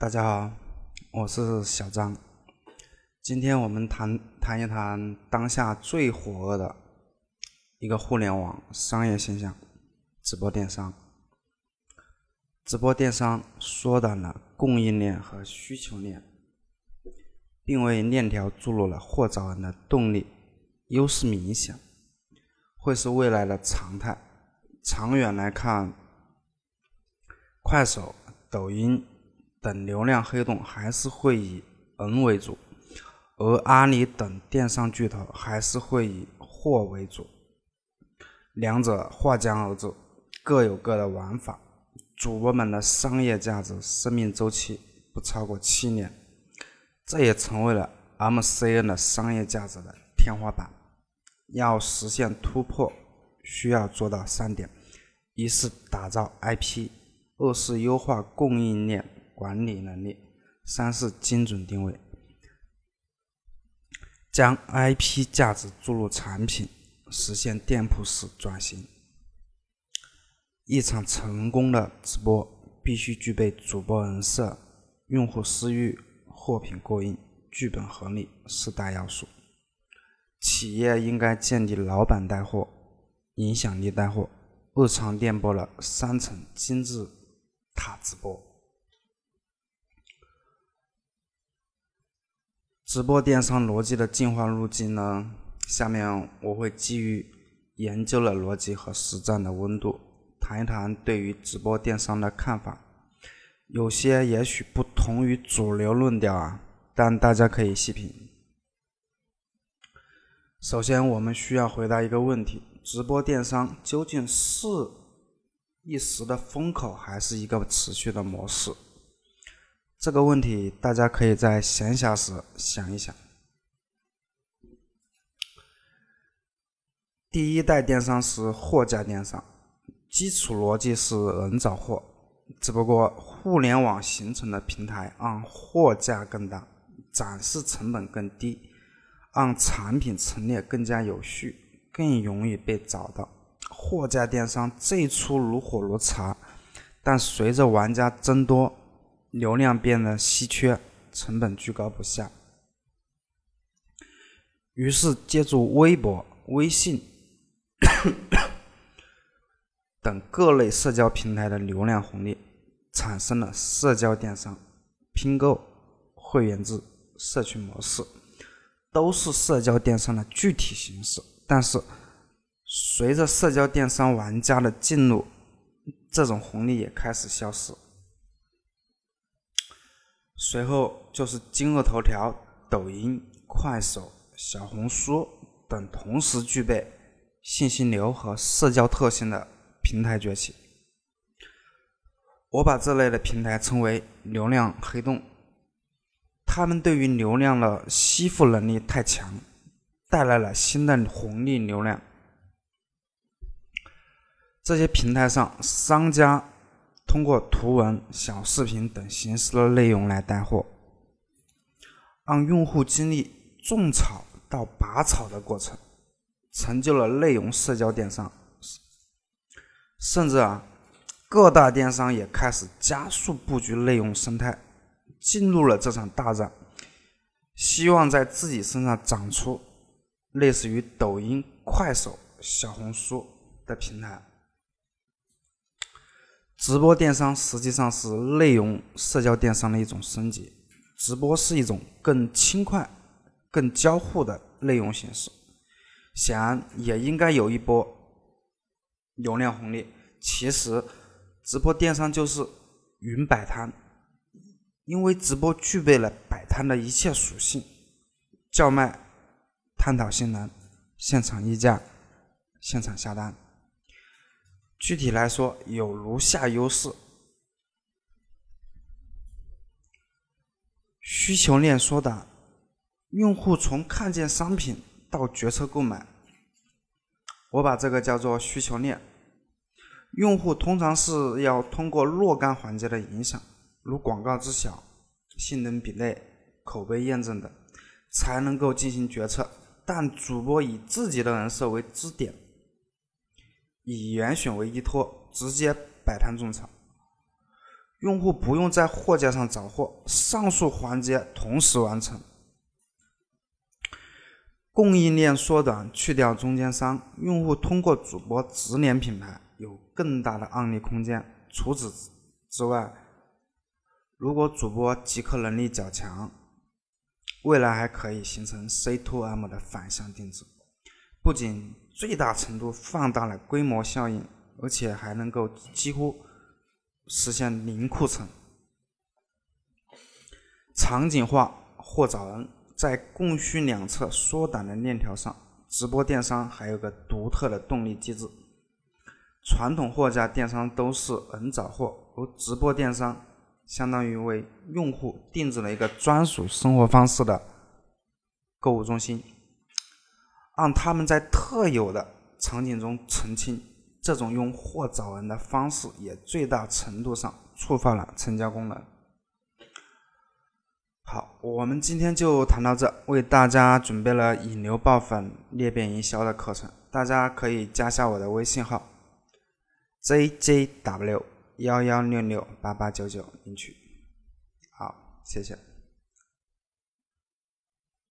大家好，我是小张。今天我们谈谈一谈当下最火热的一个互联网商业现象——直播电商。直播电商缩短了供应链和需求链，并为链条注入了货找人的动力，优势明显，会是未来的常态。长远来看，快手、抖音。等流量黑洞还是会以人为主，而阿里等电商巨头还是会以货为主，两者划江而治，各有各的玩法。主播们的商业价值生命周期不超过七年，这也成为了 MCN 的商业价值的天花板。要实现突破，需要做到三点：一是打造 IP，二是优化供应链。管理能力，三是精准定位，将 IP 价值注入产品，实现店铺式转型。一场成功的直播必须具备主播人设、用户私域、货品过硬、剧本合理四大要素。企业应该建立老板带货、影响力带货、日常电波的三层金字塔直播。直播电商逻辑的进化路径呢？下面我会基于研究的逻辑和实战的温度，谈一谈对于直播电商的看法。有些也许不同于主流论调啊，但大家可以细品。首先，我们需要回答一个问题：直播电商究竟是一时的风口，还是一个持续的模式？这个问题，大家可以在闲暇时想一想。第一代电商是货架电商，基础逻辑是人找货，只不过互联网形成的平台让货架更大，展示成本更低，让产品陈列更加有序，更容易被找到。货架电商最初如火如茶，但随着玩家增多。流量变得稀缺，成本居高不下，于是借助微博、微信等各类社交平台的流量红利，产生了社交电商、拼购、会员制、社群模式，都是社交电商的具体形式。但是，随着社交电商玩家的进入，这种红利也开始消失。随后就是今日头条、抖音、快手、小红书等同时具备信息流和社交特性的平台崛起。我把这类的平台称为流量黑洞，他们对于流量的吸附能力太强，带来了新的红利流量。这些平台上商家。通过图文、小视频等形式的内容来带货，让用户经历种草到拔草的过程，成就了内容社交电商。甚至啊，各大电商也开始加速布局内容生态，进入了这场大战，希望在自己身上长出类似于抖音、快手、小红书的平台。直播电商实际上是内容社交电商的一种升级。直播是一种更轻快、更交互的内容形式，显然也应该有一波流量红利。其实，直播电商就是云摆摊，因为直播具备了摆摊的一切属性：叫卖、探讨性能、现场议价、现场下单。具体来说，有如下优势：需求链缩短，用户从看见商品到决策购买，我把这个叫做需求链。用户通常是要通过若干环节的影响，如广告知晓、性能比类、口碑验证等，才能够进行决策。但主播以自己的人设为支点。以严选为依托，直接摆摊种草。用户不用在货架上找货，上述环节同时完成。供应链缩短，去掉中间商，用户通过主播直连品牌，有更大的案例空间。除此之外，如果主播即客能力较强，未来还可以形成 C to M 的反向定制，不仅最大程度放大了规模效应，而且还能够几乎实现零库存。场景化货找人。在供需两侧缩短的链条上，直播电商还有个独特的动力机制。传统货架电商都是人找货，而直播电商相当于为用户定制了一个专属生活方式的购物中心，让他们在特有的场景中澄清。这种用货找人的方式，也最大程度上触发了成交功能。好，我们今天就谈到这，为大家准备了引流爆粉裂变营销的课程，大家可以加下我的微信号 jjw 幺幺六六八八九九领取。好，谢谢。